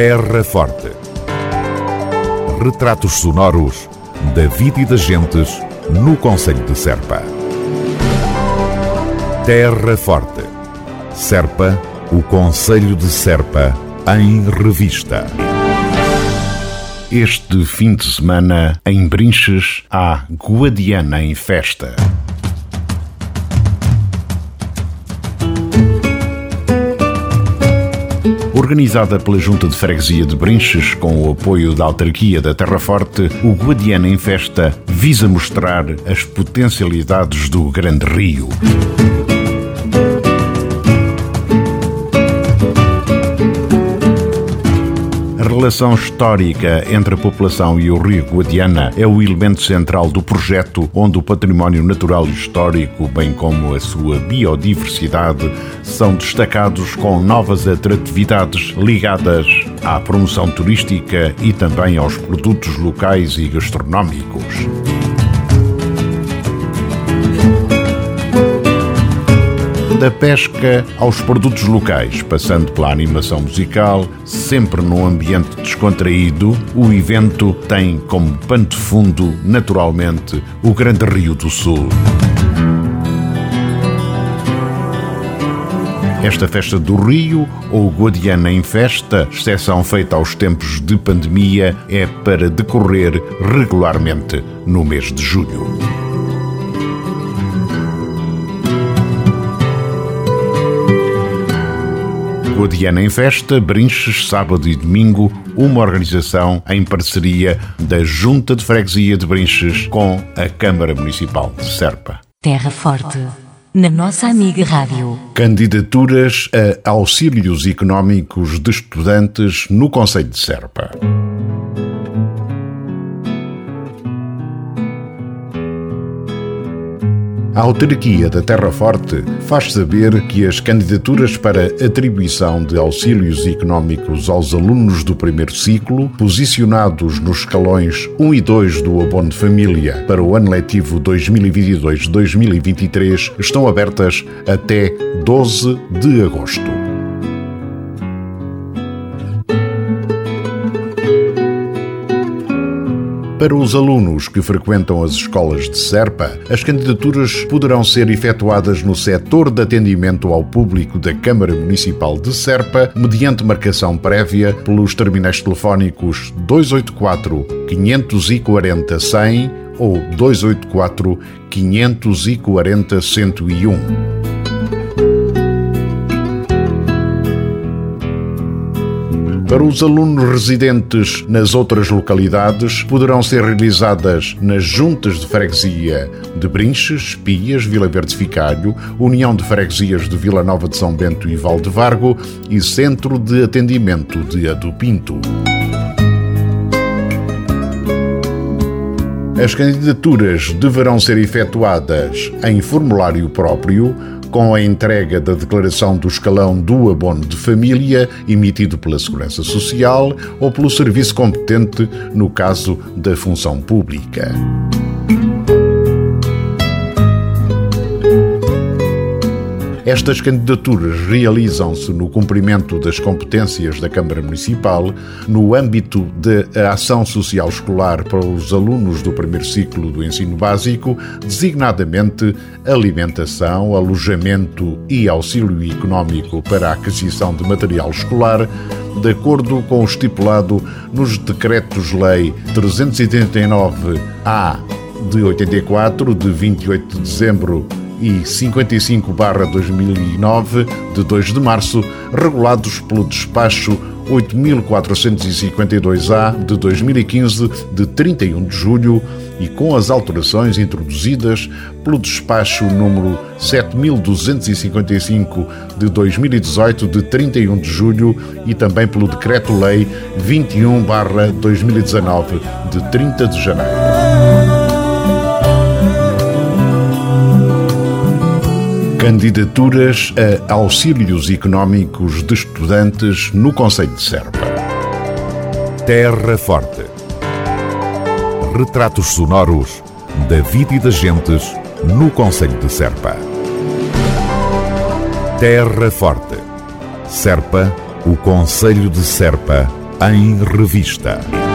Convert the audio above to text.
Terra Forte. Retratos sonoros da vida e das gentes no Conselho de Serpa. Terra Forte. Serpa, o Conselho de Serpa, em revista. Este fim de semana, em Brinches, há Guadiana em festa. Organizada pela Junta de Freguesia de Brinches, com o apoio da autarquia da Terra Forte, o Guadiana em Festa visa mostrar as potencialidades do Grande Rio. Relação histórica entre a população e o rio Guadiana é o elemento central do projeto, onde o património natural e histórico, bem como a sua biodiversidade, são destacados com novas atratividades ligadas à promoção turística e também aos produtos locais e gastronómicos. Da pesca aos produtos locais, passando pela animação musical, sempre num ambiente descontraído, o evento tem como pano de fundo, naturalmente, o Grande Rio do Sul. Esta festa do Rio, ou Guadiana em Festa, exceção feita aos tempos de pandemia, é para decorrer regularmente no mês de julho. Guadiana em Festa, Brinches, sábado e domingo, uma organização em parceria da Junta de Freguesia de Brinches com a Câmara Municipal de Serpa. Terra Forte, na nossa amiga Rádio. Candidaturas a auxílios económicos de estudantes no Conselho de Serpa. A autarquia da Terra Forte faz saber que as candidaturas para atribuição de auxílios económicos aos alunos do primeiro ciclo, posicionados nos escalões 1 e 2 do abono de família para o ano letivo 2022-2023, estão abertas até 12 de agosto. Para os alunos que frequentam as escolas de Serpa, as candidaturas poderão ser efetuadas no setor de atendimento ao público da Câmara Municipal de Serpa, mediante marcação prévia pelos terminais telefónicos 284 540 100 ou 284 540 101. Para os alunos residentes nas outras localidades, poderão ser realizadas nas juntas de freguesia de Brinches, Pias, Vila Verde Ficalho, União de Freguesias de Vila Nova de São Bento e Valdevargo e Centro de Atendimento de Adupinto. As candidaturas deverão ser efetuadas em formulário próprio com a entrega da declaração do escalão do abono de família emitido pela Segurança Social ou pelo serviço competente no caso da função pública. Estas candidaturas realizam-se no cumprimento das competências da Câmara Municipal no âmbito da ação social escolar para os alunos do primeiro ciclo do ensino básico, designadamente alimentação, alojamento e auxílio económico para a aquisição de material escolar, de acordo com o estipulado nos Decretos-Lei 389-A de 84, de 28 de dezembro e 55-2009, de 2 de março, regulados pelo despacho 8452-A de 2015, de 31 de julho, e com as alterações introduzidas pelo despacho número 7255 de 2018, de 31 de julho, e também pelo decreto-lei 21-2019, de 30 de janeiro. Candidaturas a auxílios económicos de estudantes no Conselho de Serpa. Terra Forte. Retratos sonoros da vida e das gentes no Conselho de Serpa. Terra Forte. Serpa, o Conselho de Serpa, em Revista.